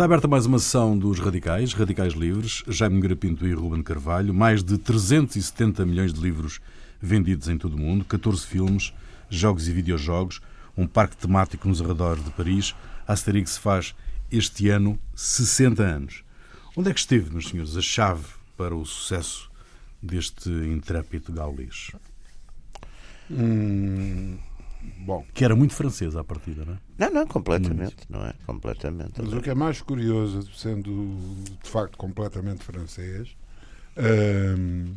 Está aberta mais uma sessão dos Radicais, Radicais Livres, Jaime Garapinto e Ruben Carvalho. Mais de 370 milhões de livros vendidos em todo o mundo, 14 filmes, jogos e videojogos, um parque temático nos arredores de Paris. A Asterix faz este ano 60 anos. Onde é que esteve, meus senhores, a chave para o sucesso deste intrépido gaulês? Hum, bom. Que era muito francês à partida, não é? Não, não, completamente, não é? Completamente. Mas o que é mais curioso, sendo de facto completamente francês, hum,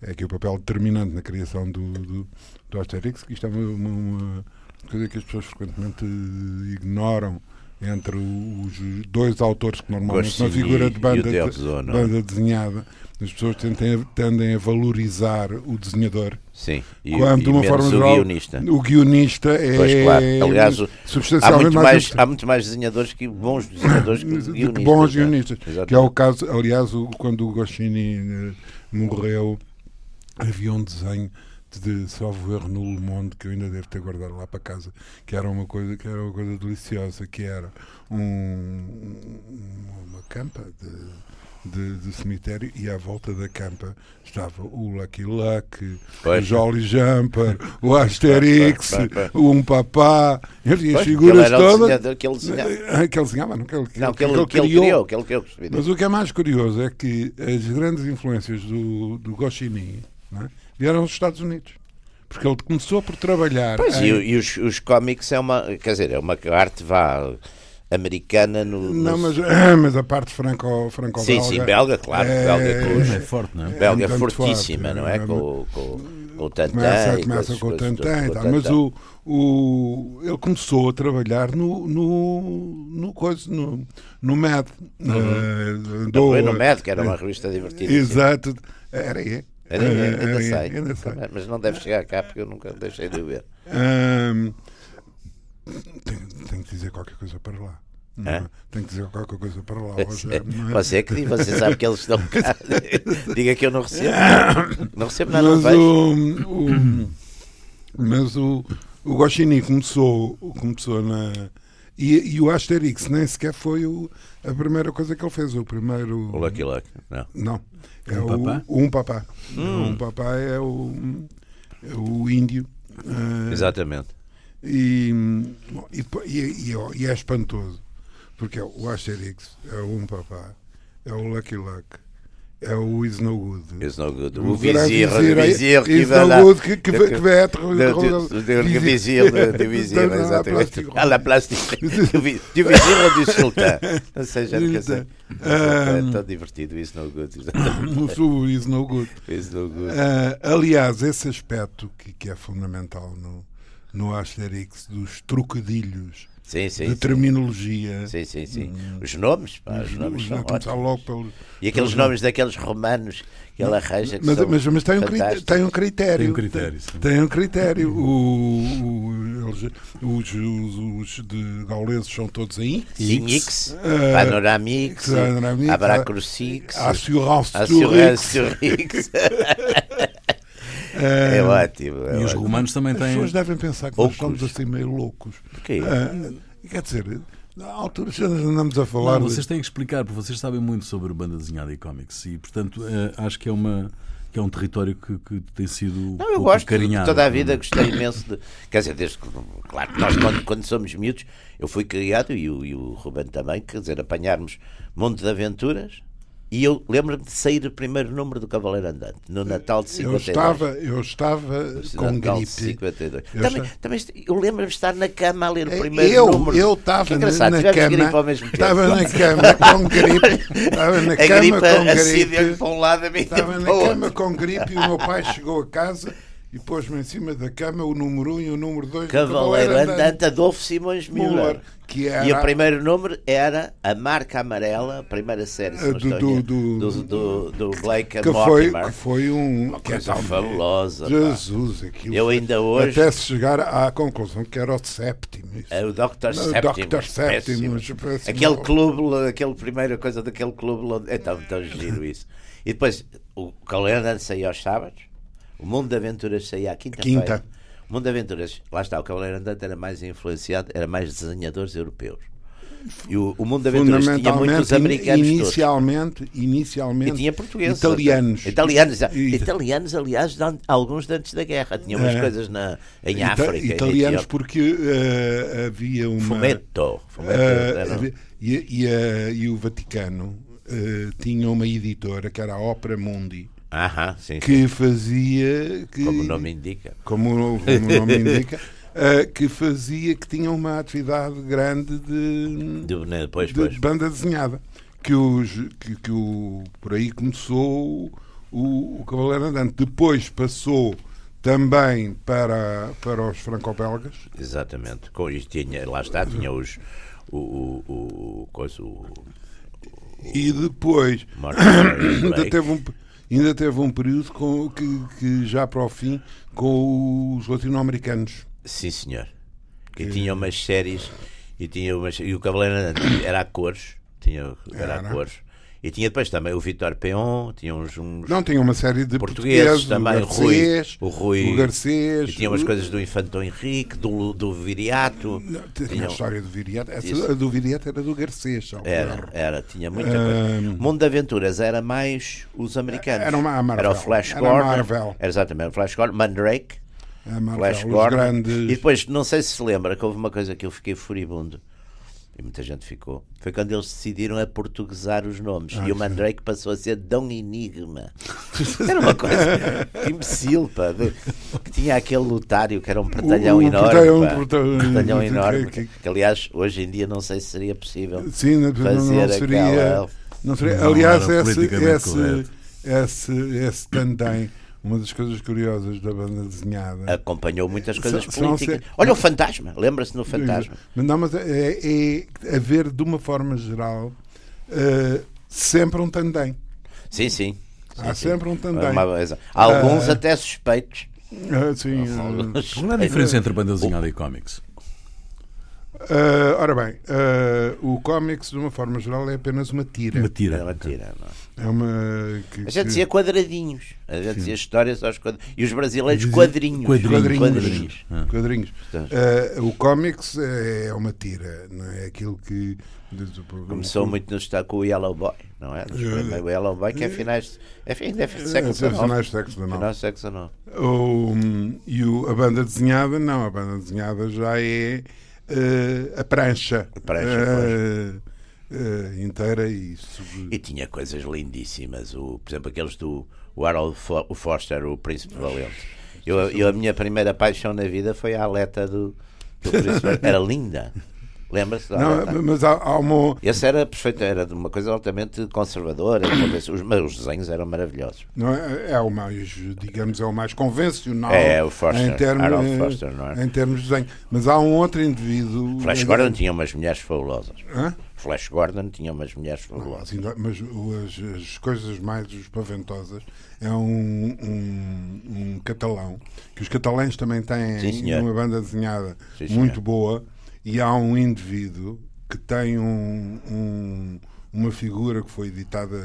é que o papel determinante na criação do, do, do Asterix, que isto é uma, uma coisa que as pessoas frequentemente ignoram entre os dois autores que normalmente uma figura de banda, de, é? banda desenhada as pessoas tendem, tendem a valorizar o desenhador Sim, e, quando de uma forma geral, o guionista. O guionista é pois, claro. Aliás, substancialmente há muito mais, mais há muito mais desenhadores que bons desenhadores que guionistas. Bons guionistas, que é o caso, aliás, quando o Goscinny uh, morreu, havia um desenho de salvo erro no Le Monde que eu ainda devo ter guardado lá para casa que era uma coisa que era uma coisa deliciosa que era um, uma campa de de, de, cemitério e à volta da campa estava o Lucky Luck, o Jolly Jumper, o Asterix, o Um Papá, e as figuras todas. Que ele desenhava. Eh, que ele desenhava, não, que ele, não, que ele, que ele criou. Que ele criou Mas o que é mais curioso é que as grandes influências do, do Goscinny é? Vieram dos Estados Unidos porque ele começou por trabalhar. Pois, em... e, e, os, os cómics é uma, quer dizer, é uma arte vá americana no, Não, mas, mas a parte franco, franco Sim, sim, belga, claro. É, belga com, é forte, não é? Belga é fortíssima, forte, não é? é com, com, com o Tantan. Começa, começa com o Tantan tal. Mas o, o, ele começou a trabalhar no, no, no, coisa, no, no MAD. Uhum. Uh, do, no MAD, que era uma revista divertida. Exato. Era ainda, sei. ainda sei. Mas não deve chegar cá porque eu nunca deixei de ver. Um, tenho, tenho que dizer qualquer coisa para lá. Não, tenho que dizer qualquer coisa para lá. Hoje, é, Você é que diz, você sabe que eles estão cá. Diga que eu não recebo. Não recebo nada, mas o, o, Mas o, o Goscinny começou, começou na. E, e, o Asterix nem sequer foi o, a primeira coisa que ele fez. O primeiro. O Lucky Luck, não. Não. É um o, papá? Um papá. Hum. Um papá é o, é o índio. Uh, Exatamente e, e, e, e, é espantoso, porque é o Asterix, é o Um Papá, é o Lucky Luck, é o Is No Good. Is No Good. O, o vizir, o vizir que vai lá. Good, que, que, que, vai O vizir do vizir, exatamente. À la place do vizir ou do sultão. Não sei, já que sei. É tão divertido, Is No Good. O Is No Good. Is No Good. Uh, aliás, esse aspecto que, que é fundamental no no Asterix dos trocadilhos sim, sim, de terminologia. Sim, sim, sim. Hum. Os nomes, pá, os, nomes são logo pelo, E aqueles nomes daqueles romanos que ele arranja. mas, mas, mas tem, um critério, tem um critério. Tem um critério. Tem, tem um critério. O, o, eles, os, os, os, de gauleses são todos em Sim, X, uh, Panoramix, Abracrucix, Assurance X. É, é ótimo. É e os romanos também têm. As pessoas devem pensar que nós somos assim meio loucos. Porquê? Uh, quer dizer, na altura já andamos a falar. Não, vocês têm que explicar, porque vocês sabem muito sobre banda desenhada e cómics e, portanto, é, acho que é uma que é um território que, que tem sido não, eu gosto carinhado. toda a vida gostei imenso de quer dizer desde claro nós quando, quando somos miúdos eu fui criado e o, e o Ruben também quer dizer apanharmos monte de aventuras e eu lembro-me de sair o primeiro número do Cavaleiro Andante, no Natal de 52. Eu estava, eu estava com Natal gripe. 52. Eu, também, também, eu lembro-me de estar na cama a ler o primeiro eu, número. Eu estava na, na cama. Estava na cama com gripe. Estava na a cama gripe com gripe. Estava na cama com gripe e o meu pai chegou a casa e pôs-me em cima da cama o número 1 um e o número 2 Cavaleiro Andante Adolfo Simões Müller. Que era... E o primeiro número era A Marca Amarela, a primeira série do, do, do, do, do, Blake que. Foi, que foi um, uma coisa fabulosa. Jesus, aquilo. Eu ainda hoje. Até se chegar à conclusão que era o sétimo. É o Dr. Sétimo. Dr. Sétimo. Aquele clube, aquele primeira coisa daquele clube. É tão, tão giro isso. E depois o Cavaleiro Andante saiu aos sábados o Mundo de Aventuras saía à quinta-feira. Quinta. O Mundo de Aventuras, lá está, o Cavaleiro Andante era mais influenciado, era mais desenhadores europeus. E o, o Mundo de Aventuras tinha muitos americanos todos. inicialmente, inicialmente E tinha portugueses. italianos. Italianos, E- italianos aliás, de alguns de antes da guerra. Tinham umas É. coisas na, em Ita- África. italianos porque eh, havia uma Fumetto. Fumetto eh, era- e, e, a- e o Vaticano tinha uma editora que era a Opera Mundi Aham, sim, sim, que fazia que, como o nome indica. como, o- como o nome indica eh, que fazia que tinha uma atividade grande de, De, né, depois, de depois. banda desenhada que, os, que, que o, por aí começou o, o Cavaleiro Andante. Depois passou também para, para os franco-belgas. Exatamente. Com, tinha, lá está, tinha os. O, o, o, coisa, o, E depois teve um, ainda teve um período com, que, que já para o fim com os latino-americanos. Sim, senhor. E tinha umas séries. E, tinha umas, e o Cavaleiro era a cores. Tinha, era a Era. cores. E tinha depois também o Vitor Peon. Tinha uns. uns Não, tinha uma série de Portugueses portugueses, também, o Rui- Garcês, o Rui- o Garcês, e tinha umas o- coisas do Infantão Henrique, do, do Viriato. Não, Tinha Tinha- a história do Viriato. Essa, Isso. do Viriato era do Garcês. Era, era, tinha muita coisa. Mundo de Aventuras era mais os americanos. Era uma- Marvel. Era o Flash Era Gordon. Marvel. Era exatamente, o Flash Gordon, Mandrake, A Marvel, Flash Gordon. grandes... E depois, não sei se se lembra que houve uma coisa que eu fiquei furibundo. E muita gente ficou. Foi quando eles decidiram aportuguesar os nomes. Ah, e o Mandrake passou a ser Dom Enigma. Era uma coisa imbecil, pá. de- Que tinha aquele lutário que era um pertalhão o enorme. pertalhão- pá. pertalhão- pertalhão que- enorme. que- Que, aliás, hoje em dia não sei se seria possível. Sim, não, fazer não seria. aquela- Não seria. Não Aliás, esse, esse, esse, esse também, uma das coisas curiosas da banda desenhada. acompanhou muitas coisas São- políticas. se- Olha o fantasma, lembra-se no fantasma? Mas não, mas é, é haver, de uma forma geral, eh, sempre um tandem. Sim, sim. Há Sim, sempre um tandem. Alguns Ah. até suspeitos. Ah, sim, ah, Qual é a diferença entre banda desenhada e cómics? Ah, ora bem, ah, o cómics, de uma forma geral, é apenas uma tira. Uma tira. uma tira, não é? É uma. Que, A gente dizia quadradinhos. A gente dizia histórias aos quadradinhos. E os brasileiros quadrinhos. Quadrinhos. Quadrinhos. Quadrinhos. Ah, o cómics é uma tira, não é aquilo que. Começou muito no estado com o Yellow Boy, não é? O Yellow Boy que é finais. É fim é É, século é, XIX. finais do século XIX. Finais do século XIX. O, e o- a banda desenhada, não, a banda desenhada já é eh, a prancha, A prancha, eh, inteira e isso. E tinha coisas lindíssimas. O, por exemplo, aqueles do o Harold Fo- o Foster, o Príncipe Valente. Eu, eu, a minha primeira paixão na vida foi a aleta do, do Príncipe Valente. Era linda. Lembra-se? Não, mas há, há uma. Esse era perfeito, era de uma coisa altamente conservadora. Os, os desenhos eram maravilhosos. Não é, é o mais, digamos, é o mais convencional É, o Foster, em termos, Harold Foster, não é? em termos de desenho. Mas há um outro indivíduo. Flash Gordon tinha umas mulheres fabulosas. Hã? Flash Gordon tinha umas mulheres fabulosas. Mas as, as coisas mais espaventosas é um, um, um catalão que os catalães também têm Sim, uma banda desenhada Sim, muito boa e há um indivíduo que tem um, um- uma figura que foi editada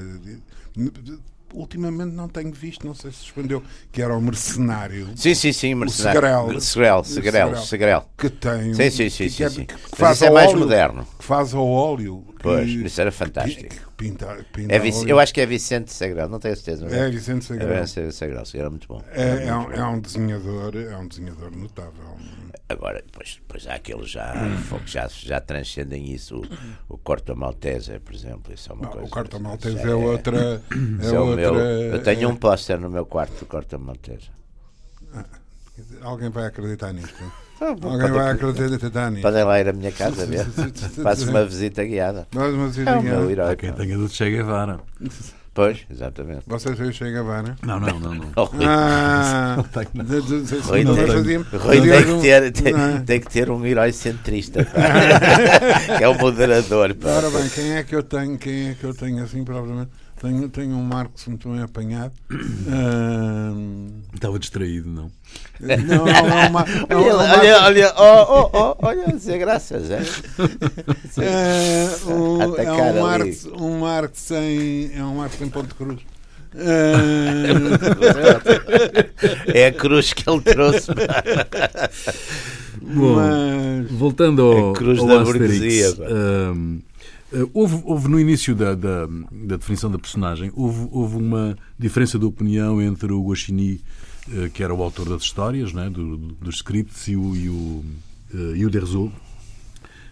ultimamente não tenho visto não sei se suspendeu que era o mercenário Sim, sim, sim, mercenário. O Segrel, Segrel. Segrel. que tem Sim, sim, sim, que, sim, que, sim. que faz isso é ao mais óleo, moderno. que faz ao óleo que- Pois, isso era que- fantástico. que pinta, pinta É Vic- eu acho que é Vicente Segrel, não tenho certeza. mas É Vicente É Segrel. Vicente Segrel, sim, era muito bom. É, é um, é um desenhador, é um desenhador notável. Agora, depois, depois há aqueles já, que já, já transcendem isso. O, o Corto Maltese, por exemplo, isso é uma Não, coisa. o Carta Maltese isso é outra. É é outra meu- eu tenho um é- póster no meu quarto do Corto Maltese. Alguém vai acreditar nisto. Ah, Alguém vai acreditar nisto. Podem lá ir à minha casa ver. Faço uma visita guiada. Nós, mas, É o meu diga, herói. Há quem tenha do Che Guevara. Pois, exatamente. vocês aí chegam a Havana? Não, não, não. não. Ah, Rui não, tem- que ter, tem, não é? tem que ter um herói centrista. que é o moderador. Ora bem, quem é que eu tenho? Quem é que eu tenho assim, provavelmente? Tenho, tenho um Marcos muito bem apanhado. Ah, Estava distraído, não. não, é uma, é Olha, olha, olha, oh, oh, oh, olha, dizer graças. É? É, o- é um. Marx, um Marx em, é um Marx em Ponte Cruz. É, É a cruz que ele trouxe. Bom, Mas voltando ao, A cruz ao da Asterix, burguesia, eh, houve, houve no início da, da, da definição da personagem, houve, houve uma diferença de opinião entre o Guaxinim, eh, que era o autor das histórias, né, do- do- dos scripts, e o, e o, eh, e o Derzo,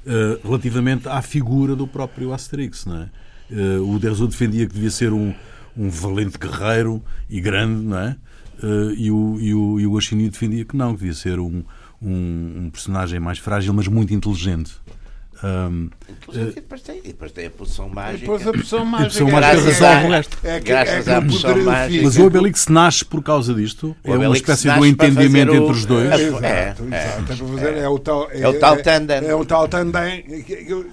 eh, relativamente à figura do próprio Asterix. É? Eh, o Derzo defendia que devia ser um, um valente guerreiro e grande, é? Eh, e, o, e, o, e o Guaxinim defendia que não, que devia ser um, um, um personagem mais frágil, mas muito inteligente. Ahm, E depois tem, depois tem a poção mágica. depois a pessoa mágica. Graças a- resto. É que, Graças é à o pessoa poder mágica. Mas o Obelix nasce por causa disto? O é uma Obelix espécie nasce de um entendimento o- entre os dois? É, Exato, é. É, fazer, é o tal, É o tal tandem. É, o tal tandem.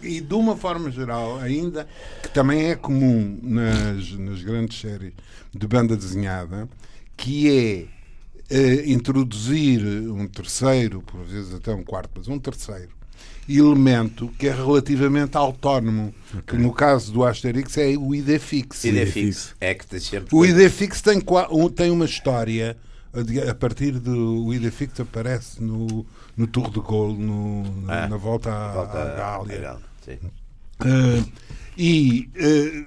E de uma forma geral, ainda, que também é comum nas, nas grandes séries de banda desenhada, que é eh, introduzir um terceiro, por vezes até um quarto, mas um terceiro elemento que é relativamente autónomo, que no caso do Asterix é o ID fixo. Ideia Sim, fixe. fixe. É que tem sempre. O ID fixo tem, qua- tem uma história a partir do o ID fixo aparece no, no Tour de Gaulle, no, na, Ah, na volta à, Gália. Eh, e eh,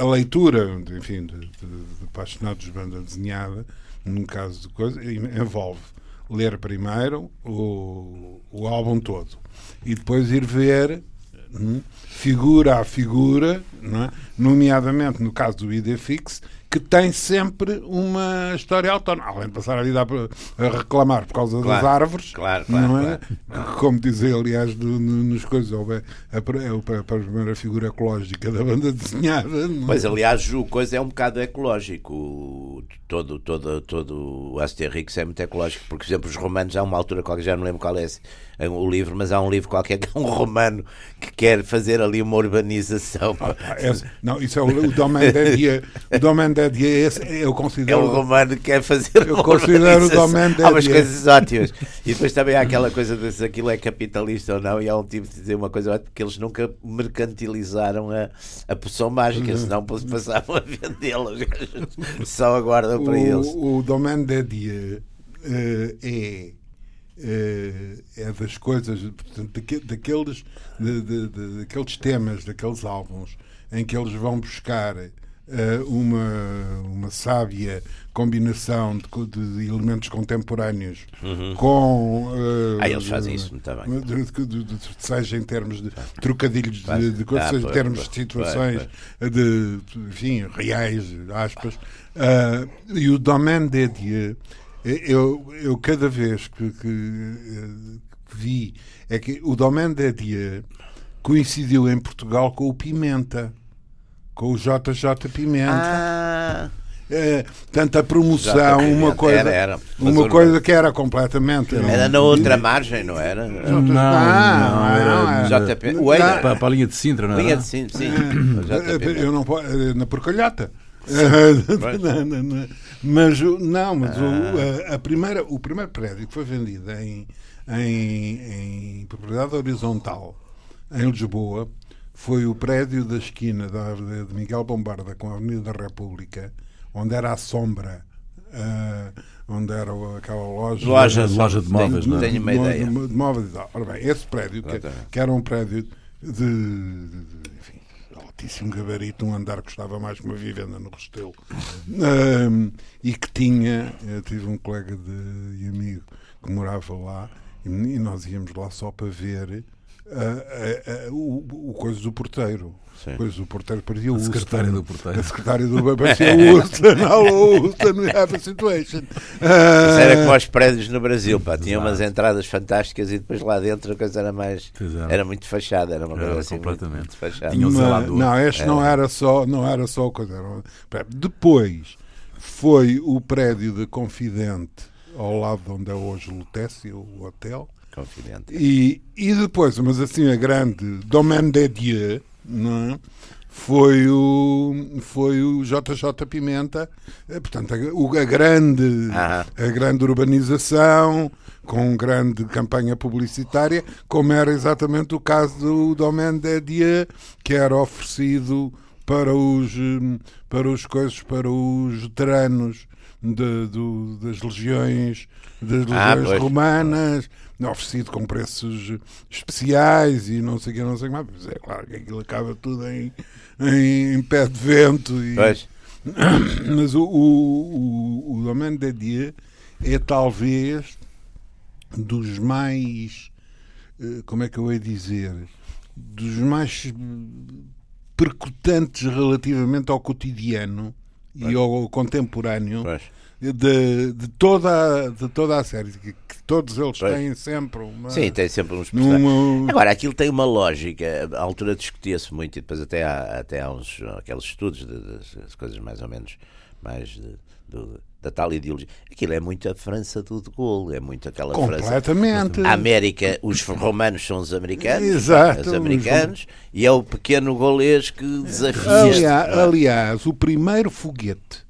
a leitura, de- enfim, de, de, de apaixonados de banda desenhada, num caso de coisa, envolve ler primeiro o, o álbum todo e depois ir ver hum, figura a figura, é? nomeadamente no caso do ID Fix, que tem sempre uma história autónoma, além de passar a vida a, reclamar por causa Claro, das árvores, claro, claro, não é? Como dizia, aliás, do, no- nos coisas, houve a, a, a, a primeira figura ecológica da banda desenhada. não é? Pois, aliás, o coisa é um bocado ecológico. Todo, todo, todo o Asterix é muito ecológico. Porque, por exemplo, os romanos, há uma altura qualquer, já não lembro qual é esse- é o livro, mas há um livro qualquer que é um romano que quer fazer ali uma urbanização. Ah, esse- não, isso é o, o Domaine Dédier. O Domaine Dédier, esse eu É considero. um romano que quer fazer Eu uma considero o. Domaine Há umas coisas ótimas. E depois também há aquela coisa de se aquilo é capitalista ou não. E há um tipo de dizer uma coisa ótima, porque eles nunca mercantilizaram a, a poção mágica, Uhum. senão passavam a vendê-la. Só aguardam para eles. O, o Domaine Dédier eh, é. Eh, é das coisas, portanto, daque- daqueles, de- de- de- daqueles temas, daqueles álbuns em que eles vão buscar eh, uma, uma sábia combinação de, de elementos contemporâneos com. eh, Uhum. Ah, eles fazem isso muito bem. de- de- de- de- seja em termos de trocadilhos de, de coisas, Ah, seja em termos pois, de situações pois, de enfim, reais, aspas. Ah, e o Domaine Dédier, eu, eu cada vez que, que, que vi, é que o Domaine Dédier coincidiu em Portugal com o Pimenta, com o JJ Pimenta. Ah, É, tanto a promoção, uma coisa, era, era. Uma coisa que era completamente. era na outra margem, não era? Não, não, não, era não, JP. O Eira. para, para a linha de Sintra, não Linha é? de sim, sim. Eu não eh, na porcalhota. Não, não. Mas o- não, mas o, Ah. a, a primeira, o primeiro prédio que foi vendido em, em, em propriedade horizontal em Lisboa foi o prédio da esquina da de Miguel Bombarda com a Avenida da República, onde era a sombra, ah, onde era o- aquela loja. Loja, loja de móveis, tenho, não é? tenho uma de, ideia. de- de móveis tal. Ora bem, esse prédio, que, Exatamente. que era um prédio de, de- de- altíssimo gabarito, um andar que custava mais que uma vivenda no Restelo, Ahm, e que tinha, eu tive um colega de, e amigo que morava lá, e, e nós íamos lá só para ver ah, ah, ah, o, o coisa do porteiro. Sim. Coisa do porteiro parecia o A secretária Houston. do porteiro. A secretária do parecia o Houston. Hello, Houston, we have a situation. Ah, Isso era como aos prédios no Brasil, pá. Tinha umas entradas fantásticas e depois lá dentro a coisa era mais. Pois era. Era muito fachada, era uma Era coisa assim. completamente. Muito, fachada. Tinha o Mas- zelador. Não, este não era só, não era só coisa. Era, depois foi o prédio de Confidente ao lado de onde é hoje o Lutécio, o hotel. Confidente. E, e depois, mas assim, a grande Domaine de Dieu, não é? Foi o, foi o JJ Pimenta, eh, portanto, a, a grande, Aham. a grande urbanização, com grande campanha publicitária, como era exatamente o caso do Domaine de Dieu, que era oferecido para os, hum, para os coisas, para os veteranos de- do- das legiões, das Ah, legiões pois. Romanas, oferecido com preços especiais e não sei o que, não sei o que mais. Mas é claro que aquilo acaba tudo em, em, em pé de vento. E, Pois. mas o, o, o, o Domaine de Dieu é talvez dos mais. eh, Como é que eu ia dizer? Dos mais percutantes relativamente ao cotidiano e ao contemporâneo Pois. De, de, toda, de toda a série. Que, que todos eles Pois. têm sempre uma. Sim, tem sempre uns Agora, aquilo tem uma lógica, à altura discutia-se muito, e depois até há, até há uns, aqueles estudos de- das das coisas mais ou menos mais de- do- da tal ideologia. Aquilo é muito a França do De Gaulle, é muito aquela França. completamente. A América, os romanos são os americanos, Exato, os os americanos, e é o pequeno golês que desafia. Aliás, aliás, o primeiro foguete,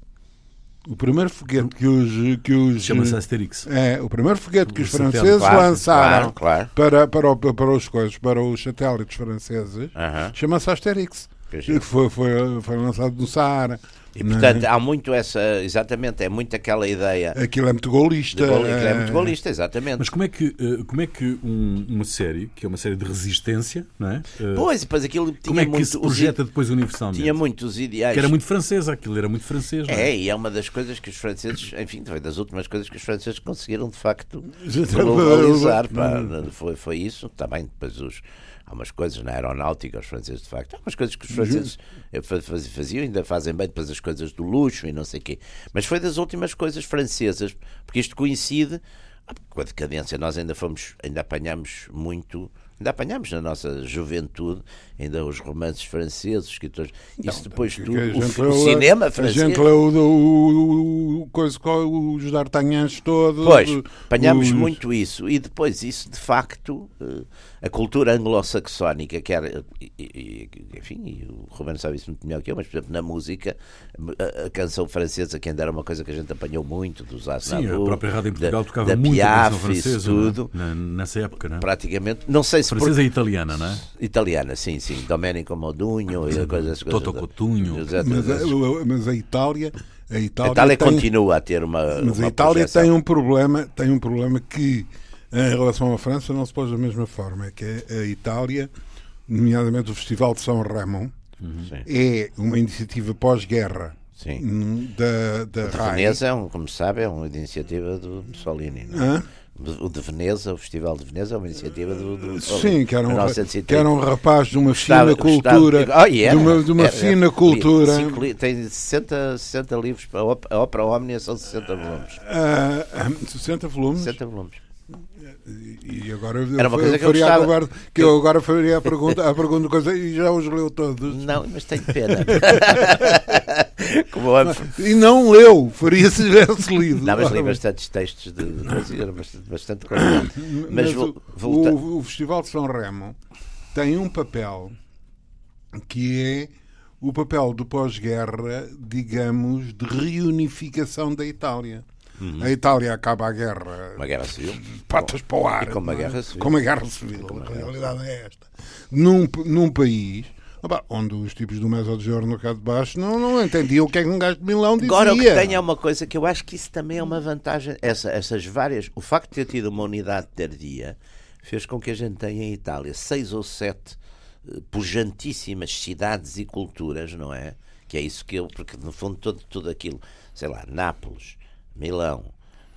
o primeiro foguete que os, que os Chama-se Asterix. é, o primeiro foguete que os franceses Claro, lançaram claro, claro. para para, o- para os coisas, para os satélites franceses, Aham. chama-se Asterix. Que Que foi, foi, foi lançado no Saara. E não é? portanto, há muito essa, exatamente, é muito aquela ideia Aquilo é muito golista. de Gaulle, que é muito é- golista, exatamente. Mas como é que, eh, como é que um- uma série, que é uma série de resistência, não é? Eh, Pois, depois aquilo tinha como é que muito se os projeta depois universalmente? Tinha muitos ideais. Que era muito francesa, aquilo era muito francês, não É, é? e é uma das coisas que os franceses, enfim, foi das últimas coisas que os franceses conseguiram de facto globalizar. pá. Foi, foi isso. Também depois os, há umas coisas na aeronáutica, os franceses de facto, há umas coisas que os franceses eh, fa- faz- faziam, ainda fazem bem depois as coisas do luxo e não sei o quê. Mas foi das últimas coisas francesas, porque isto coincide ah, com a decadência. Nós ainda fomos, ainda apanhamos muito. Ainda apanhamos na nossa juventude ainda os romances franceses, escritores. Isso depois tudo. a O, cinema A francês. gente leu o, o, o, coisa, os d'Artagnans todos. Pois, apanhámos os- muito isso. E depois, isso de facto, eh, a cultura anglo-saxónica, que era, enfim, o Romano sabe isso muito melhor que eu, mas por exemplo, na música, a, a canção francesa, que ainda era uma coisa que a gente apanhou muito dos Sim, a Aznavour, própria rádio em Portugal da, tocava da muito a Piaf, canção isso francesa, não é? tudo, Na- nessa época, não é? praticamente, não sei se Francesa e italiana, não é? italiana, sim, sim, Domenico Modugno e coisas, coisas Toto Cotugno. Exatamente. Mas, a- mas a Itália. A A Itália, Itália tem, continua a ter uma. Mas uma a Itália projeção. tem um problema, tem um problema que em relação à França não se pôs da mesma forma, é que a Itália, nomeadamente o Festival de São Ramon, Sim. é uma iniciativa pós-guerra Sim. hum, da, da O de RAI. Veneza, é um, como se sabe, é uma iniciativa do Mussolini. Não é? O de Veneza, o Festival de Veneza, é uma iniciativa do, do. Sim, que era, um, 1930. que era um rapaz de uma fina cultura, gostava- Ah, e era, de uma, de uma era, fina era. cultura. Cinco Tem 60, 60 livros, para a op- a ópera Omnia são 60 volumes. ah, ah, 60 volumes. 60 volumes. E agora eu, Era uma coisa que eu gostava. agora, que eu agora faria a pergunta, a pergunta coisa e já os leu todos. Não, mas tenho pena. Como é- E não leu, faria se tivesse lido. Não, mas li bastantes textos de bastante, bastante qualidade. Mas, Mas vo- o, volta- o- o Festival de São Remo tem um papel que é o papel do pós-guerra, digamos, de reunificação da Itália. A Itália acaba a guerra, Uhum. Uma guerra civil. patas para o ar. E com uma é? guerra civil. Com uma guerra civil, a realidade é esta. Num, num país opá, onde os tipos do Mesodigiorno cá de baixo não, não entendiam o que é que um gajo de Milão dizia. Agora o que tem é uma coisa que eu acho que isso também é uma vantagem. Essa, essas várias. O facto de ter tido uma unidade tardia fez com que a gente tenha em Itália seis ou sete eh, pujantíssimas cidades e culturas, não é? Que é isso que eu. Porque no fundo todo, tudo aquilo, sei lá, Nápoles, Milão.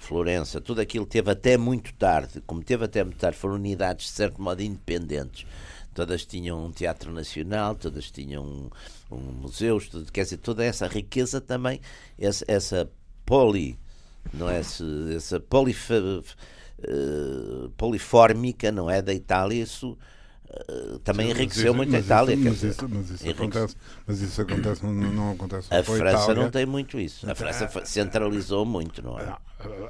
Florença, tudo aquilo teve até muito tarde, como teve até muito tarde, foram unidades de certo modo independentes. Todas tinham um teatro nacional, todas tinham um, um museus, tudo, quer dizer, toda essa riqueza também, essa, essa poli, não é? Esse- essa polif, eh, polifórmica, não é? Da Itália, isso eh, também Mas enriqueceu muito a Itália. Mas, isso, mas, isso acontece, mas isso acontece, não, não acontece A França Itália. não tem muito isso. A França centralizou muito, não é?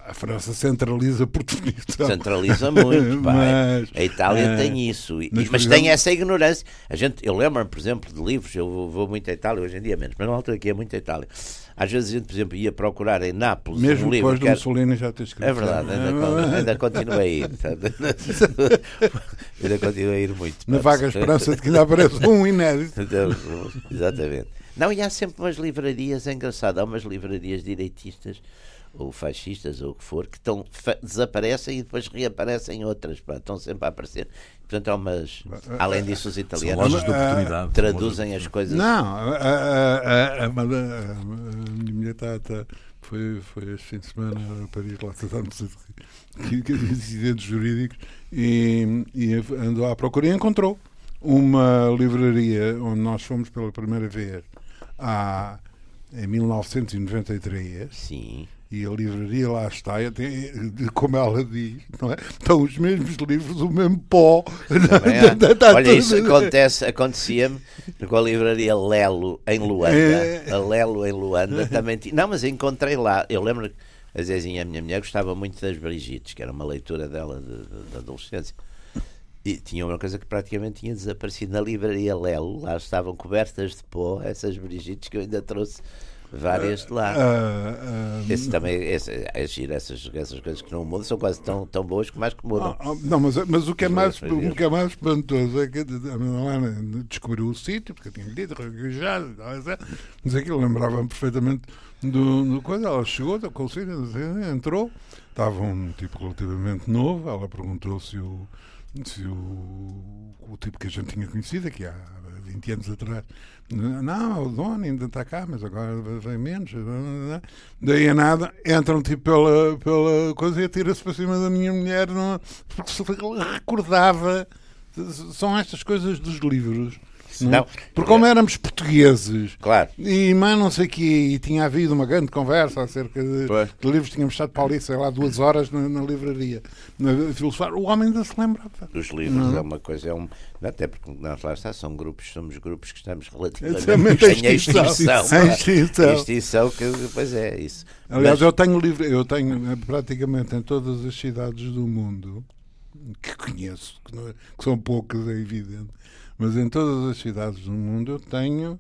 A- França centraliza por definição. Centraliza muito, pá. Mas, a Itália eh, tem isso. Mas, mas por tem exemplo- essa ignorância. A gente, eu lembro-me, por exemplo, de livros, eu vou, vou muito à Itália, hoje em dia menos, mas na altura aqui é muito à Itália. Às vezes a gente, por exemplo, ia procurar em Nápoles Mesmo um livro depois do era- Mussolini já ter escrito. É verdade, ainda, con- ainda continuo a ir. tá? ainda continuo a ir muito. Na vaga esperança de que ainda aparece um inédito. Então, Exatamente. Não, e há sempre umas livrarias, é engraçado, há umas livrarias direitistas ou fascistas ou o que for, que estão, desaparecem e depois reaparecem outras, pá, estão sempre a aparecer. Portanto, há umas. Além disso, os italianos lojas de oportunidade. traduzem as coisas. Não, a, a, a, minha mulher está. Tá, foi, foi este fim de semana a Paris, lá tratámos de incidentes jurídicos e, e andou à procura e encontrou uma livraria onde nós fomos pela primeira vez há, em 1993 Sim. E a livraria lá está, e até, como ela diz, não é? estão os mesmos livros, o mesmo pó. Há. Está Olha, isso acontece, acontecia-me com a livraria Lelo em Luanda. É. A Lelo em Luanda também tinha. Não, mas encontrei lá. Eu lembro que a Zezinha, a minha mulher, gostava muito das Brigittes, que era uma leitura dela de, de- da adolescência. E tinha uma coisa que praticamente tinha desaparecido na livraria Lelo. Lá estavam cobertas de pó, essas Brigittes que eu ainda trouxe várias de lá. Ah, ah, Esse também, esse, é giro, essas, essas coisas que não mudam são quase tão, tão boas como as que mudam. Ah, não, mas, mas o, que é mais, o que é mais espantoso é que a Madalena descobriu o sítio, porque eu tinha dito, regajar, mas aquilo lembrava-me perfeitamente do, do coisa. Ela chegou, com o sítio, entrou, estava um tipo relativamente novo. Ela perguntou se o, o, o tipo que a gente tinha conhecido aqui há 20 anos atrás. Não, o dono ainda está cá, mas agora vem menos. Daí a nada, entram tipo pela, pela coisa e atira-se para cima da minha mulher, não, porque se recordava. São estas coisas dos livros. Não. é? Não. Porque como éramos portugueses Claro. e não o quê, e tinha havido uma grande conversa acerca de, de livros, tínhamos estado para ali, sei lá, duas horas na, na livraria, na, filosofar, o homem ainda se lembrava. Os livros é uma coisa, é um, não, até porque nós lá está, são grupos, somos grupos que estamos relativamente em extinção. pá. extinção. Extinção que, pois é, isso. Aliás, Mas- eu tenho livro, eu tenho praticamente em todas as cidades do mundo que conheço, que, não é- que são poucas, é evidente, mas em todas as cidades do mundo eu tenho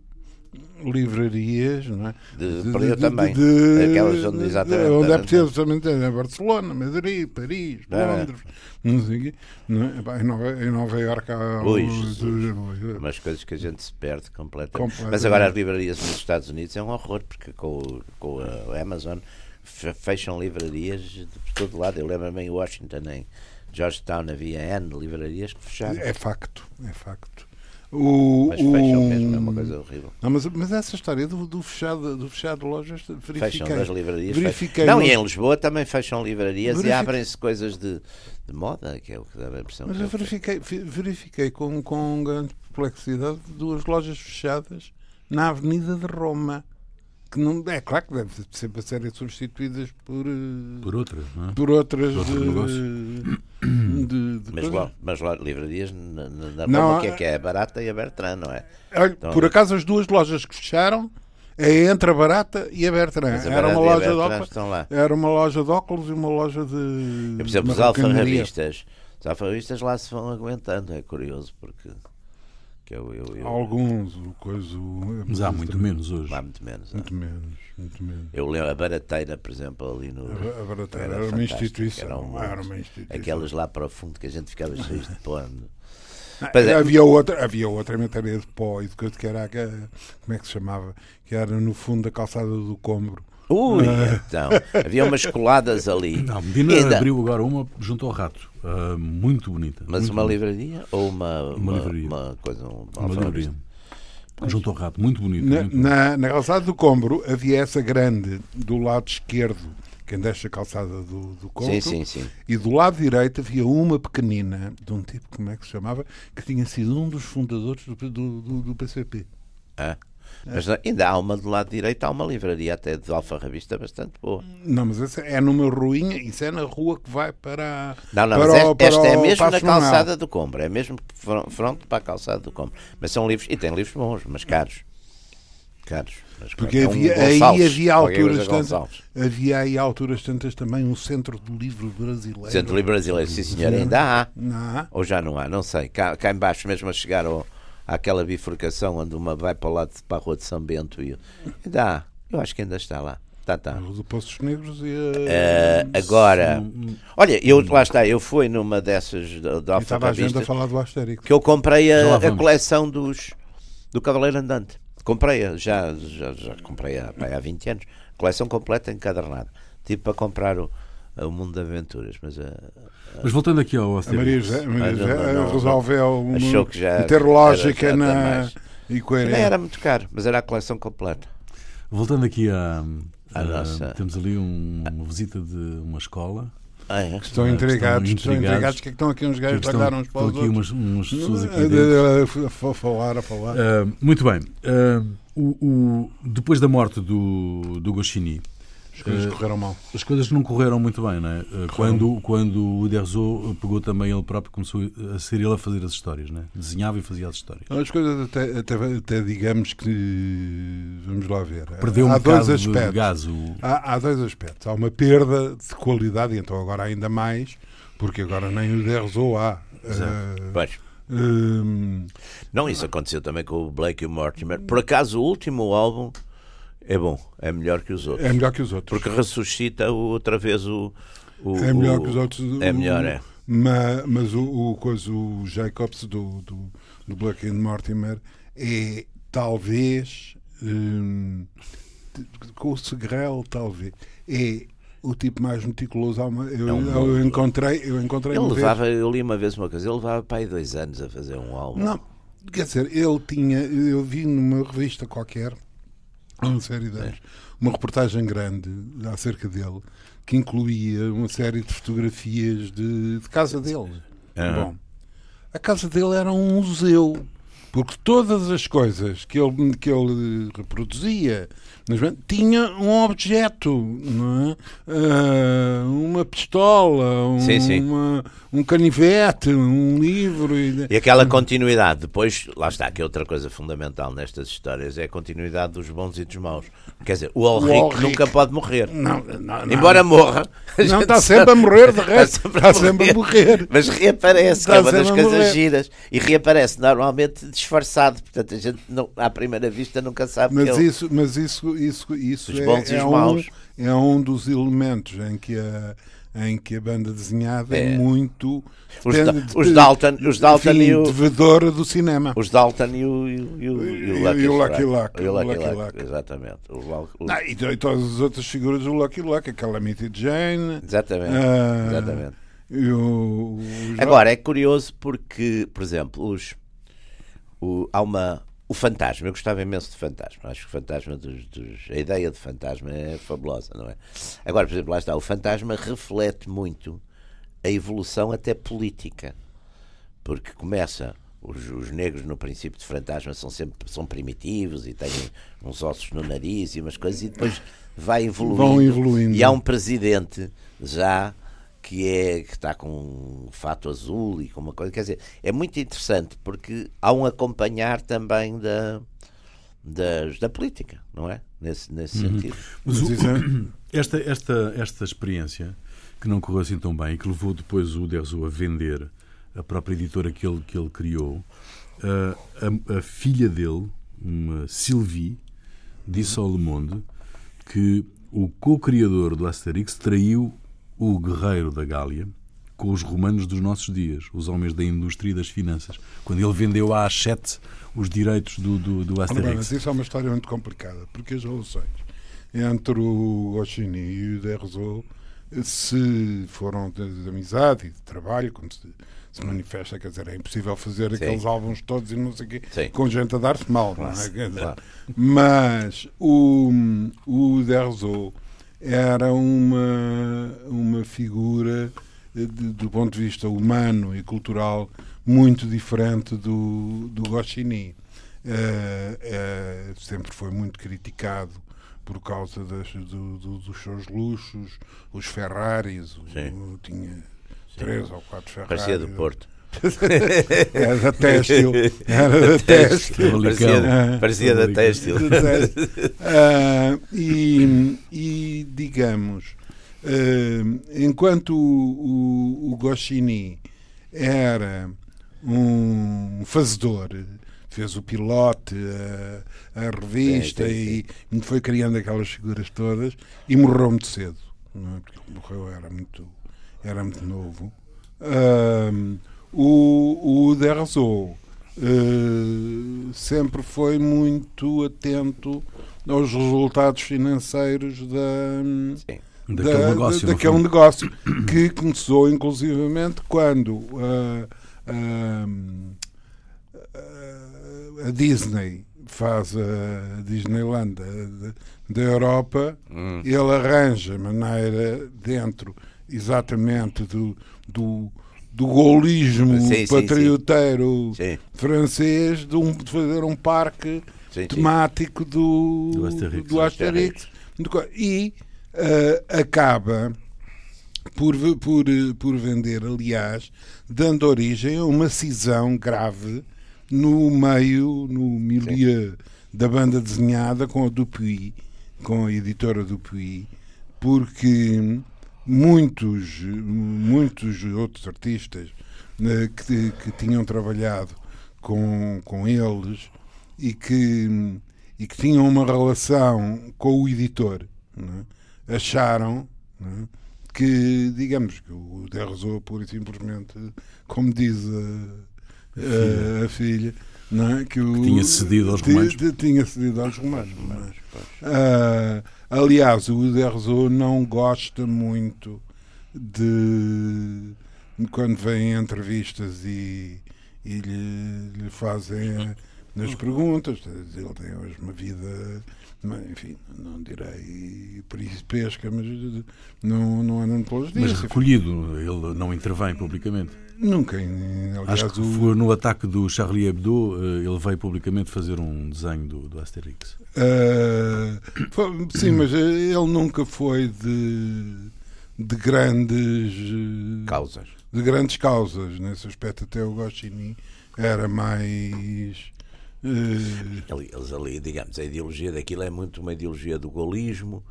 livrarias, não é? De- para eu também. Aquelas onde exatamente- onde é preciso justamente é Barcelona, Madrid, Paris, Não é? Londres, não sei o quê. Não é? Em Nova, em Nova Iorque há Jesus. umas coisas que a gente se perde completamente. Mas agora as livrarias nos Estados Unidos é um horror, porque com, o- com a Amazon fe- fecham livrarias de todo lado. Eu lembro-me em Washington, em Georgetown, havia N livrarias que fecharam. É facto, é facto. O, Mas fecham o- mesmo, é uma coisa horrível. Não, mas, mas essa história do, do fechado, do fechado de lojas, verifiquei. Fecham das livrarias. verifiquei Não, no- e em Lisboa também fecham livrarias e abrem-se coisas de, de moda, que é o que dá a impressão. Mas é eu o que- verifiquei, fi- verifiquei com, com grande perplexidade duas lojas fechadas na Avenida de Roma. Que não, é claro que deve sempre a serem substituídas por, eh, Por outras, não é? por outras de, negócio. de, de Mas lá, mas lá, livrarias na, na, Não, Roma, o que é é- que é? A Barata e a Bertrand, não é? Olha, Então- por acaso as duas lojas que fecharam é entre a Barata e a Bertrand. A Era uma e loja de Bertrand óculos. estão lá. Era uma loja de óculos e uma loja de. E, por exemplo, os alfarrabistas. Os alfarrabistas lá se vão aguentando, é curioso, porque que eu, eu, eu, Alguns, o coisa. o- Mas há muito menos hoje. há muito menos. há. Muito menos, muito menos. Eu lembro a barateira, por exemplo, ali no. A, a Barateira Era era, uma instituição. era um Era, uma instituição. Aquelas lá para o fundo que a gente ficava cheio de pano. Ah, é. havia, outra, havia outra matéria de pó e de coisa que era. Como é que se chamava? Que era no fundo da calçada do Combro. Ui, então. Havia umas coladas ali. Não, Medina ainda- abriu agora uma junto ao rato. ah, muito bonita. Mas muito uma bonita. livraria ou uma, Uma livraria. uma coisa, um Uma livraria. Junto ao rato, muito bonito. Na, muito na, na calçada do Combro havia essa grande do lado esquerdo, quem deixa a calçada do, do Combro. Sim, sim, sim. E do lado direito havia uma pequenina, de um tipo, como é que se chamava, que tinha sido um dos fundadores do, do, do, do PCP. Ah. Mas ainda há uma do lado direito, há uma livraria até de alfarrabista bastante boa. Não, mas essa é numa ruinha, isso é na rua que vai para. Não, não, para mas esta, esta é mesmo na calçada do Combro, é mesmo fron- fronte para a calçada do Combro. Mas são livros, e tem livros bons, mas caros. Caros. Mas Porque é um havia, aí Gonçalves, havia qualquer alturas coisa tantas, havia aí alturas tantas também um centro do livro brasileiro. Centro Livre Brasileiro, sim senhor, ainda há. Não há? Ou já não há, não sei. Cá, cá embaixo, mesmo a chegar ao, àquela bifurcação onde uma vai para o lado de, para a Rua de São Bento, e, há. Eu acho que ainda está lá. Tá, tá. Do Poços Negros e a. Eh, agora, olha, eu, lá está, eu fui numa dessas de, de e estava a gente a falar do Astérix. que eu comprei a, a coleção dos do Cavaleiro Andante. Comprei-a, já, já, já comprei há, há 20 anos. Coleção completa encadernada. Tive para comprar o, o Mundo de Aventuras, mas a, Mas voltando aqui ao A José, a Maria não, resolveu uma, achou que já lógica já na, mais. e Nem coerência. era muito caro, mas era a coleção completa. Voltando aqui à. À nossa- Temos ali um- uma visita de uma escola. Ah, é? Estão Ah, intrigados, estão estão intrigados. que é que estão aqui uns que gajos a estão, olhar uns para estão os aqui outros. umas, pessoas aqui dentro. A, a falar, a falar. Ah, muito bem. Ah, o- o- depois da morte do, do Goscinny, As coisas eh, correram mal. as coisas não correram muito bem, não é? Ah, quando, quando o Uderzo pegou também ele próprio, começou a ser ele a fazer as histórias, né? desenhava e fazia as histórias. As coisas até, até, até digamos que vamos lá ver. Perdeu um há dois bocado de aspectos. gás. O, Há, há dois aspectos. Há uma perda de qualidade, e então agora ainda mais, porque agora nem o Derzo há. Eh, Pois. hum, Não, isso aconteceu também com o Blake e o Mortimer. Por acaso, o último álbum é bom, é melhor que os outros. é melhor que os outros. Porque ressuscita outra vez o. o- É melhor o- que os outros. É o- melhor, é. Ma- Mas, o, o, o Jacobs do, do, do Black and Mortimer é talvez hum, com o Segrel, talvez é o tipo mais meticuloso. Eu, É um eu encontrei, eu encontrei Ele vez- levava, eu li uma vez uma coisa, ele levava para aí dois anos a fazer um álbum. Não, quer dizer, ele tinha, eu vi numa revista qualquer, uma série de anos, uma reportagem grande acerca dele, que incluía uma série de fotografias de, de casa dele. Aham. Bom, a casa dele era um museu. Porque todas as coisas que ele, que ele reproduzia tinha um objeto, é? Ah, uma pistola, um, Sim, sim. uma- um canivete, um livro. e- E aquela continuidade, depois, lá está, que é outra coisa fundamental nestas histórias, é a continuidade dos bons e dos maus. Quer dizer, o Ulrich, nunca pode morrer. Não, não, não. Embora morra. a Não, está sabe- sempre a morrer, de Está resto. Está sempre a morrer. Mas reaparece, Está que é uma das a coisas morrer. giras. E reaparece normalmente disfarçado. Portanto, a gente não, à primeira vista nunca sabe Mas ele... isso, mas isso, isso, isso Os é, bons e é os um, maus. é um dos elementos em que a, em que a banda desenhada é, É. muito Os, Da- os Dalton, os Dalton enfim, e o... devedora do cinema. Os Dalton e o, e o, e o, e E o o- Lucky e. Luck, E o Lucky. Exatamente. O, o- Não, e, e todas as outras figuras do Lucky Luck, a Calamity Jane. Exatamente. ah, Exatamente. E o Agora, é curioso porque, por exemplo, os, o, há uma. O fantasma, eu gostava imenso de fantasma. Acho que o fantasma dos, dos- A ideia de fantasma é fabulosa, não é? Agora, por exemplo, lá está. O fantasma reflete muito a evolução até política. Porque começa. Os, os negros no princípio de fantasma são sempre são primitivos e têm uns ossos no nariz e umas coisas e depois vai evoluindo. Vão evoluindo. E há um presidente já que é que está com um fato azul e com uma coisa, quer dizer, é muito interessante porque há um acompanhar também da das- da política, não é? Nesse, nesse sentido. Mas o- esta, esta, esta experiência, que não correu assim tão bem e que levou depois o Derzo a vender a própria editora que ele, que ele criou, ah, a, a filha dele, uma Sylvie, disse ao Le Monde que o co-criador do Asterix traiu o guerreiro da Gália com os romanos dos nossos dias, os homens da indústria e das finanças, quando ele vendeu à Hachette os direitos do, do, do Ora bem, mas Asterix. isso é uma história muito complicada, porque as relações entre o Goscinny e o Derzo se foram de, de amizade e de trabalho, como se, se manifesta, quer dizer, é impossível fazer Sim. aqueles álbuns todos e não sei o quê, Sim. com gente a dar-se mal, não é? Claro. Mas o, o Derzo era uma, uma figura eh, de- do ponto de vista humano e cultural muito diferente do, do Goscinny. Eh, eh, sempre foi muito criticado por causa das- do- do- dos seus luxos, os Ferraris, o- Sim. tinha três ou quatro Ferraris. Parecia do Porto. Era da têxtil. Era da têxtil. Parecia, parecia da têxtil. Ah, e, e, digamos, ah, enquanto o, o, o Goscinny era um fazedor, fez o pilote, a, a revista Sim, sim, e foi criando aquelas figuras todas e morreu muito cedo, é? porque morreu era muito, era muito novo. Ah, o, o Derzo eh, sempre foi muito atento aos resultados financeiros da, Sim. Daquele da- negócio. da- daquele negócio que começou inclusivamente quando ah, a Disney faz a Disneyland da, da Europa, Hum. ele arranja maneira dentro exatamente do, do, do golismo Sim, sim, sim. patrioteiro Sim, francês de, um- de fazer um parque sim, sim. temático do, Do Asterix. do Asterix. Co- E eh, acaba por, por, eh, por vender, aliás, dando origem a uma cisão grave no meio, no milieu da banda desenhada com a Dupuy, com a editora Dupuy, porque muitos, muitos outros artistas eh, que, que tinham trabalhado com, com eles e que, e que tinham uma relação com o editor é? acharam é? que, digamos, que o Derrezou pura e simplesmente, como diz a, a- a filha, é? que o, tinha cedido aos romanos. ti- tinha cedido aos romanos. Ah, aliás, o Derrezou não gosta muito de quando vêm entrevistas e, e lhe, lhe fazem as perguntas. Ele tem hoje uma vida, enfim, não direi principesca, mas não, não anda pelas Mas dias. recolhido, ele não intervém publicamente. Nunca. Aliás, Acho que foi no ataque do Charlie Hebdo, eh, ele veio publicamente fazer um desenho do, do Asterix. Ah, foi- sim, mas ele nunca foi de, de grandes eh, Causas. de grandes causas. Nesse aspecto, até o Goscinny era mais. Eh, Eles ali, digamos, a ideologia daquilo é muito uma ideologia do golismo,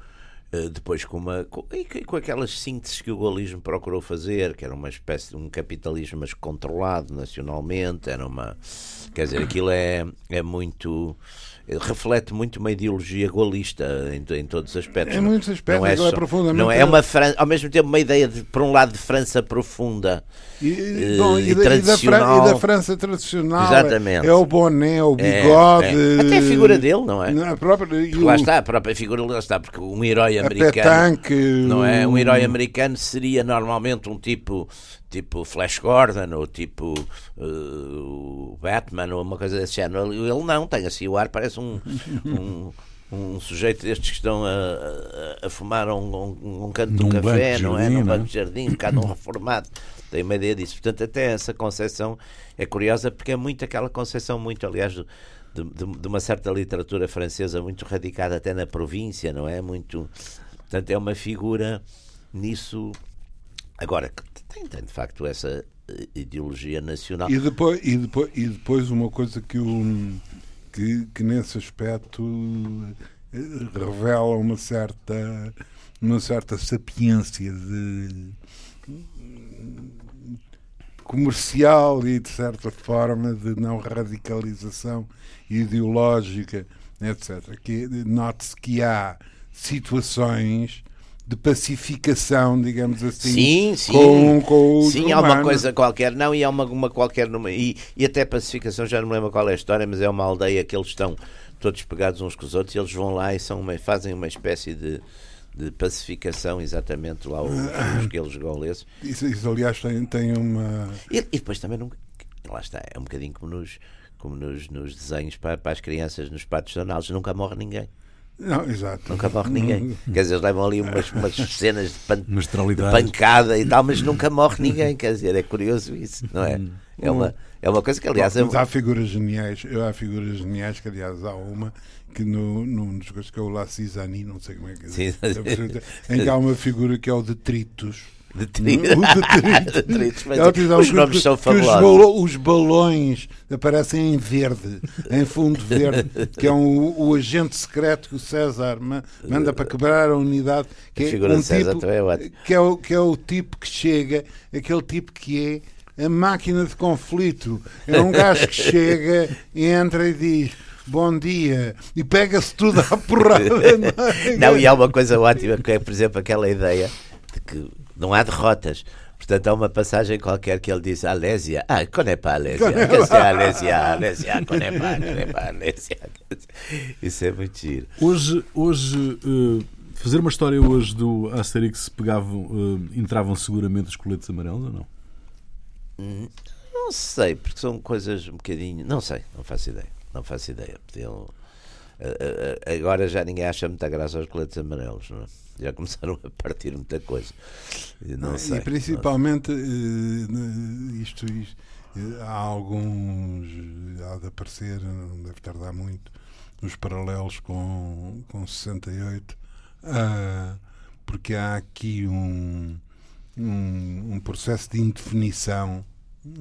depois com uma com, e com- aquelas sínteses que o golismo procurou fazer, que era uma espécie de um capitalismo mas controlado nacionalmente, era uma quer dizer, aquilo é, é muito eh, reflete muito uma ideologia golista em, em todos os aspectos. Em muitos aspectos, não é, é só- profundamente- não é, é uma Fran- ao mesmo tempo uma ideia de, por um lado de França profunda E, Eh, bom, e, e da, e da tradicional. e da França tradicional Exatamente. É, é o boné, o É, bigode. é. Até a figura dele, não é? A própria, Lá está, a própria figura lá está, porque um herói americano. petanque. Não é? Um herói americano seria normalmente um tipo tipo Flash Gordon ou tipo o Batman ou uma coisa desse género. Ele não, tem assim o ar, parece um, um, um sujeito destes que estão a, a, a fumar um, um, um canto de um café, não é? Num é? banco de jardim, um bocado um reformado. Tem uma ideia disso. Portanto, até essa concepção é curiosa porque é muito aquela concepção, muito, aliás, do- de, de- de uma certa literatura francesa muito radicada até na província, não é? Muito. Portanto, é uma figura nisso. Agora, que tem, tem de facto essa eh, ideologia nacional. E depois, e, depois, e depois uma coisa que, o, que, que nesse aspecto eh, revela uma certa, uma certa sapiência de comercial e de certa forma de não radicalização ideológica, etc. Que note-se que há situações de pacificação, digamos assim, Sim, sim. com, com os Sim, há uma coisa qualquer, não, e há uma, uma qualquer e, e até pacificação, já não me lembro qual é a história, mas é uma aldeia que eles estão todos pegados uns com os outros e eles vão lá e são uma, fazem uma espécie de, de pacificação, exatamente lá os, os aqueles goleses. Isso, isso, aliás, tem, tem uma. E, e depois também nunca. Lá está, é um bocadinho como nos, como nos, nos desenhos para, para as crianças nos patos donales, nunca morre ninguém. Não, exato. Nunca morre ninguém. Quer dizer, eles levam ali umas, umas cenas de, pan, de pancada e tal, mas nunca morre ninguém. Quer dizer, é curioso isso, não é? É uma, é uma coisa que, aliás, é, Mas há figuras geniais, há figuras geniais, que aliás há uma que no, num dos que é o La Cisani, não sei como é que é, Sim. em que há uma figura que é o detritus. de O tri- detritus. Os nomes que- são fabulosos. os balões aparecem em verde, em fundo verde, que é um, o agente secreto que o César ma- manda para quebrar a unidade. Que é um tipo, é que é, o, que é o tipo que chega, aquele tipo que é a máquina de conflito. É um gajo que chega, entra e diz bom dia e pega-se tudo à porrada. Não, é? Não, e há uma coisa ótima que é, por exemplo, aquela ideia de que não há derrotas. Portanto, há uma passagem qualquer que ele diz Alésia. Ah, Alésia. Qu'est-ce que é Alésia? Alésia, connais pas, connais pas Alésia. Isso é muito giro. Hoje, hoje eh, fazer uma história hoje do Asterix pegavam, eh, entravam seguramente os coletes amarelos ou não? Não sei, porque são coisas um bocadinho. Não sei, não faço ideia. Não faço ideia. Podiam- Agora já ninguém acha muita graça aos coletes amarelos, não é? Já começaram a partir muita coisa. E Não sei. e principalmente, eh, isto, isto, eh, há alguns, há de aparecer, não deve tardar muito, nos paralelos com, com 68, ah, porque há aqui um, um, um processo de indefinição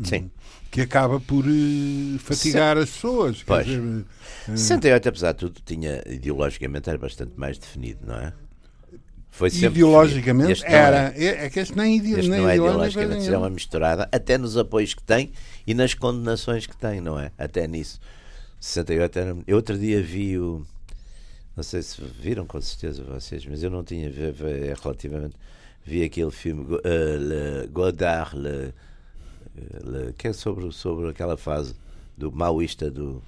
Sim. que acaba por eh, fatigar as pessoas. Pois. dizer, eh, 68, apesar de tudo, tinha ideologicamente era bastante mais definido, não é? Foi ideologicamente era. É, é que este nem, Este nem não é ideologicamente, é uma misturada, até nos apoios que tem e nas condenações que tem, não é? Até nisso. 68 era. Eu outro dia vi o. Não sei se viram com certeza vocês, mas eu não tinha é relativamente. Vi aquele filme eh, Le Godard, Le- que é sobre, sobre aquela fase do maoísta do,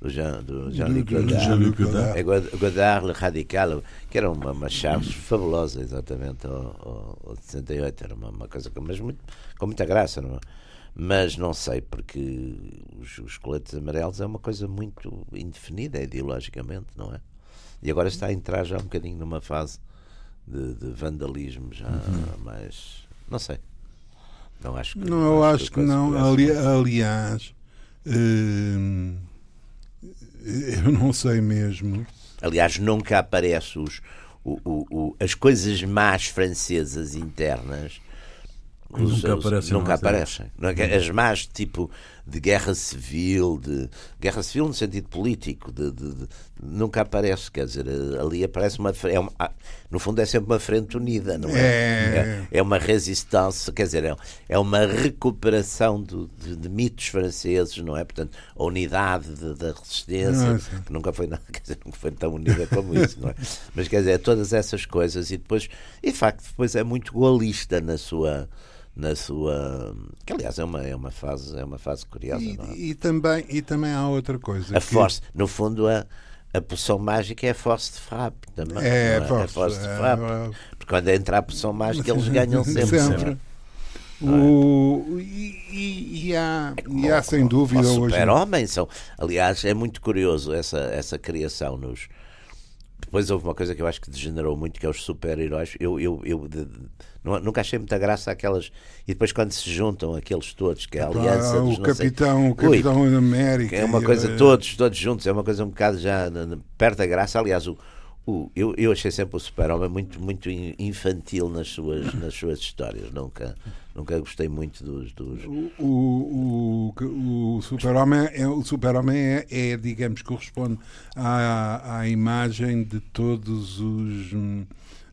do Jean- Jean-Luc do Godard. Godard. É Godard, Le Radical, que era uma, uma chave fabulosa, exatamente, ao, ao, ao 68. Era uma, uma coisa com, mas muito, com muita graça, não é? Mas não sei, porque os, os coletes amarelos é uma coisa muito indefinida ideologicamente, não é? E agora está a entrar já um bocadinho numa fase de, de vandalismo, já mais. Não sei. Não acho que. Não, eu acho que coisa não. Ali- aliás, hum, eu não sei mesmo. Aliás, nunca aparece os, o, o, o- as coisas más francesas internas. Os- Nunca os- aparecem Nunca no aparecem. É? As más, tipo, de guerra civil, de guerra civil no sentido político, de, de- de- nunca aparece. Quer dizer, ali aparece uma. É uma ah, no fundo, é sempre uma frente unida, não é? É. É, é uma resistência, quer dizer, é, é uma recuperação do- de, de mitos franceses, não é? Portanto, a unidade de- da resistência, Ah, que nunca foi, nada- quer dizer, nunca foi tão unida como isso, não é? Mas quer dizer, todas essas coisas e depois, e de facto, depois é muito golista na sua na sua que aliás é uma é uma fase é uma fase curiosa E, não é? e também, e também há outra coisa. a que- force no fundo a a poção mágica é a force de frappe também É, não force, a force de é, frappe é. porque quando entra a poção mágica eles ganham sempre, Sempre. não é? O, e, e- e há, e há sem dúvida Ao hoje. super-homem são. Aliás, é muito curioso essa, essa criação nos. Depois houve uma coisa que eu acho que degenerou muito, que é os super-heróis. Eu, eu, eu de- de- nu- nunca achei muita graça aquelas. E depois quando se juntam aqueles todos, que é a aliança Ah, o não sei- capitão, o Ui, capitão da América. é uma coisa, eh, todos, todos juntos, é uma coisa um bocado já perto da graça. Aliás, o, o, eu, eu achei sempre o Super-Homem muito, muito in- infantil nas suas, nas suas histórias. Nunca, nunca gostei muito dos. dos... O, o, o super-homem é, o super-homem é, é, digamos, corresponde à, à imagem de todos os.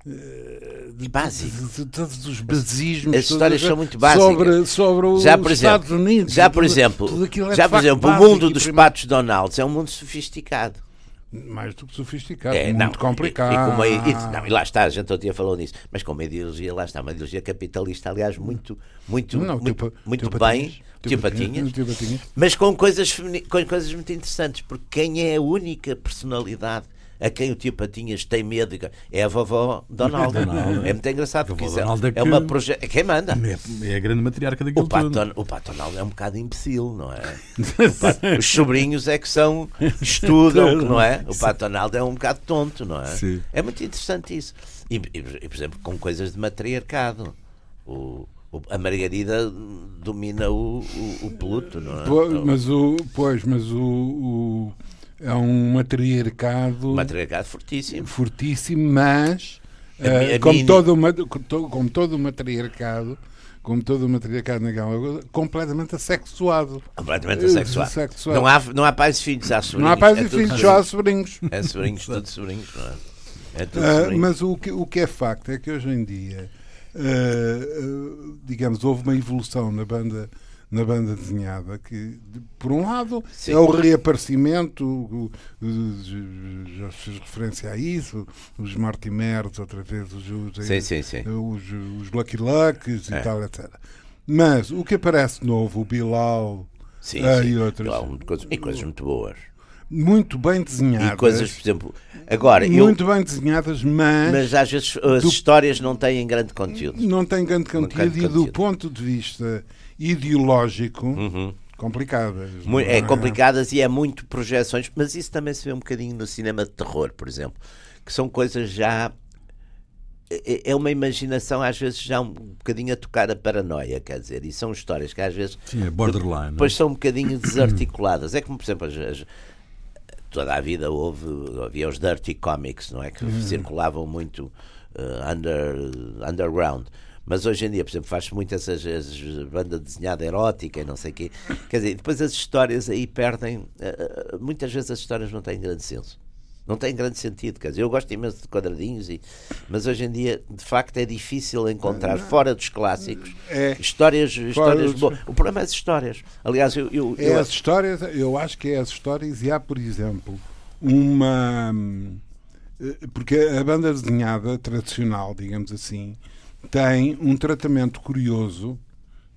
eh, De, Básico. de- de todos os basismos As histórias são muito básicas. sobre, sobre os já por exemplo, Estados Unidos já por tudo- exemplo, tudo é já por exemplo, o mundo dos patos Donalds é um mundo sofisticado. Mais do que sofisticado É, muito não, complicado E, e com uma- e- não, e lá está, a gente outro dia falou nisso, mas com uma ideologia, lá está, uma ideologia capitalista, aliás, muito, muito, Não, muito, tio Pa- muito tio bem, tio Patinhas, Patinhas, tio Patinhas. mas com coisas, com coisas muito interessantes, porque quem é a única personalidade a quem o tio Patinhas tem medo é a vovó Donald. Donald, é. é muito engraçado, porque isso é, é que- uma proje... é quem manda. É, é a grande matriarca daquilo O pato, tudo. o pato Donald é um bocado imbecil, não é? Pato- os sobrinhos é que são estudam, não é? O pato Donald é um bocado tonto, não é? Sim. É muito interessante isso. E, e, e, por exemplo, com coisas de matriarcado. O, o- a Margarida domina o, o, o Pluto, não é? Po- Então, mas o, pois, mas o, o- é um matriarcado matriarcado fortíssimo. fortíssimo, mas eh, a como, mini- todo o, ma- como todo- o matriarcado, como todo o matriarcado naquela coisa, completamente assexuado. Completamente Eh, assexuado. sexuado. Não há, não há pais e filhos, há sobrinhos. Não há pais é e filhos, só há sobrinhos. É sobrinhos, tudo sobrinhos, não é? É tudo Ah, sobrinhos. mas o que, o que é facto é que hoje em dia, ah, digamos, houve uma evolução na banda, na banda desenhada, que por um lado Sim. é o reaparecimento, o- o- já fez referência a isso, os Mortimers, outra vez os, os, Sim, sim, sim. os, os Lucky Lucks e É. tal, etc. Mas o que aparece novo, o Bilal Sim, ah, e outras, Claro, coisas- e coisas muito boas. muito bem desenhadas, E coisas, por exemplo. Agora, eu, muito bem desenhadas, mas, mas às vezes as Do- histórias não têm grande conteúdo. não tem grande conteúdo e do conteúdo. ponto de vista ideológico, Uhum. complicadas. Não É complicadas e é muito projeções, mas isso também se vê um bocadinho no cinema de terror, por exemplo, que são coisas já. é- É uma imaginação, às vezes, já um bocadinho a tocar a paranoia, quer dizer, e são histórias que às vezes Sim, é borderline. é? depois são um bocadinho desarticuladas. É como, por exemplo, as- as- toda a vida houve, havia os dirty comics, não é? Que circulavam muito eh, under, underground. Mas hoje em dia, por exemplo, faz-se muito essas, essas banda desenhada erótica e não sei o quê. Quer dizer, depois as histórias aí perdem. eh, eh, muitas vezes as histórias não têm grande senso. Não tem grande sentido, quer dizer, eu gosto imenso de quadradinhos, e, mas hoje em dia, de facto, é difícil encontrar, fora dos clássicos, É. histórias, histórias boas. O problema é as histórias. Aliás, eu, eu, É eu- as histórias, eu acho que é as histórias e há, por exemplo, uma. eh, Porque a banda desenhada tradicional, digamos assim, tem um tratamento curioso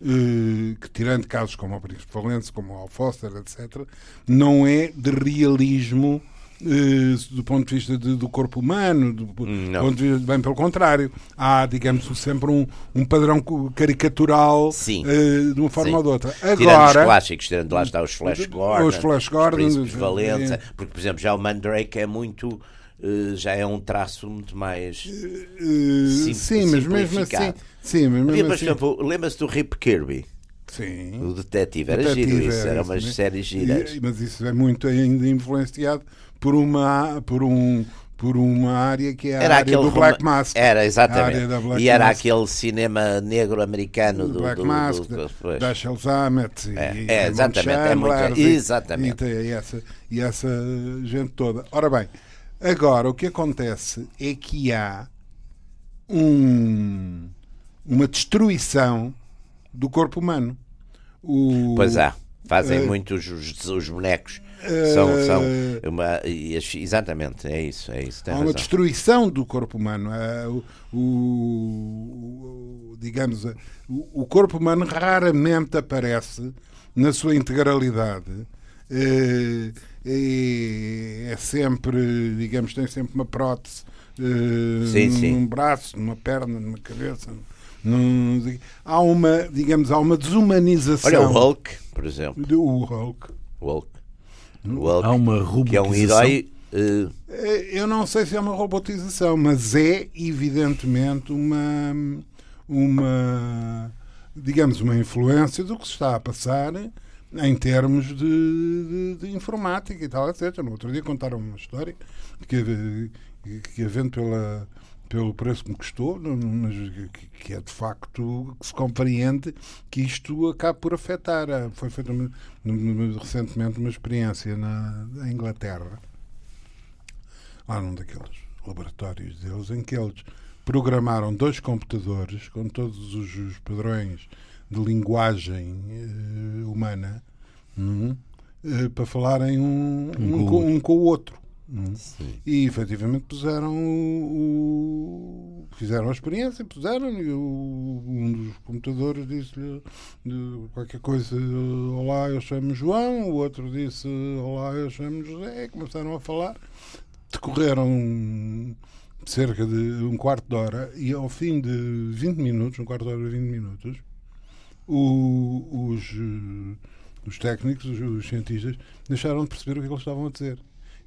eh, que, tirando casos como o Príncipe Valente, como o Foster, etc., não é de realismo. eh, do ponto de vista de- do corpo humano, do Não. ponto de vista, bem pelo contrário, há, digamos, sempre um, um padrão caricatural eh, de uma forma Sim. ou de outra. Tirando os Agora, clássicos, tirando lá está os Flash Gordon, Os Flash Gordon, Príncipes os- Valentes, é. porque, por exemplo, já o Mandrake é muito. Eh, já é um traço muito mais. Eh, Sim- sim, mas mesmo assim. Sim, mas Havia, mesmo por assim. exemplo, lembra-se do Rip Kirby, Sim. o detetive? Era Detetive, giro isso, era era isso umas séries giras. E- mas isso é muito ainda influenciado por uma, por um, por uma área que é a Era área aquele do Black Mask. Era, exatamente. E era Mask. aquele cinema negro americano do. Black do- Mask, do- da- pois. da Shelzamet e, É, e é, exatamente, é muito- Chandler, e- exatamente. E, tem essa, e essa gente toda. Ora bem, agora o que acontece é que há um, uma destruição do corpo humano. O, Pois há, fazem Eh, muito os, os- os bonecos. eh, São, são uma, exatamente, é isso, é isso. Há uma razão. destruição do corpo humano. Há o, o- digamos, o, o corpo humano raramente aparece na sua integralidade. Eh, É, é sempre, digamos, tem sempre uma prótese eh, Sim, num, sim. braço, numa perna, numa cabeça. num- há uma, digamos, há uma desumanização Olha o Hulk, por exemplo. do Hulk. O Hulk. O Hulk, Há uma que é um robotização. herói. Eh, Eu não sei se é uma robotização, mas é evidentemente uma, uma digamos, uma influência do que se está a passar em termos de, de- de informática e tal, etc. No outro dia contaram uma história que, que, que havendo pela, pelo preço que me custou, mas que, que é de facto que se compreende que isto acaba por afetar. Foi feita recentemente uma experiência na, na Inglaterra lá num daqueles laboratórios deles, em que eles programaram dois computadores com todos os, os padrões de linguagem eh, humana hum, eh, para falarem um, Um um com o com, outro. um com o outro. hum. E efetivamente puseram o, o- fizeram a experiência, puseram e o, um dos computadores disse-lhe qualquer coisa, olá, eu chamo João, o outro disse, olá, eu chamo José, e começaram a falar decorreram cerca de um quarto de hora e ao fim de 20 minutos, um quarto de hora e 20 minutos, o- os, eh, os técnicos, os, os cientistas, deixaram de perceber o que eles estavam a dizer.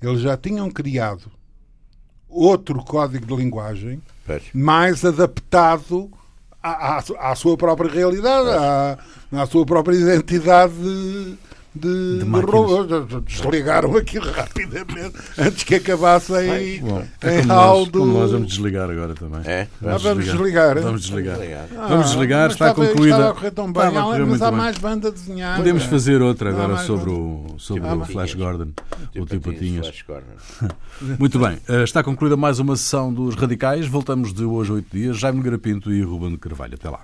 Eles já tinham criado outro código de linguagem pois. mais adaptado à, à, à sua própria realidade, à, à sua própria identidade de, de, De. Desligaram aquilo rapidamente antes que acabasse em, Bom, em é como, hall nós, do. como nós vamos desligar agora também. É? Ah, vamos desligar. Vamos desligar. Ah, Vamos desligar, mas está estava- concluída. Estava a correr tão bem, Estava a Ah, mas há mais banda desenhada. Podemos fazer outra agora sobre o, sobre Há o. Flash Gordon, o Tio Patinhas. Flash Gordon. Muito bem, eh, está concluída mais uma sessão dos Radicais. Voltamos de hoje a oito dias. Jaime Garapinto e Ruben Carvalho. Até lá.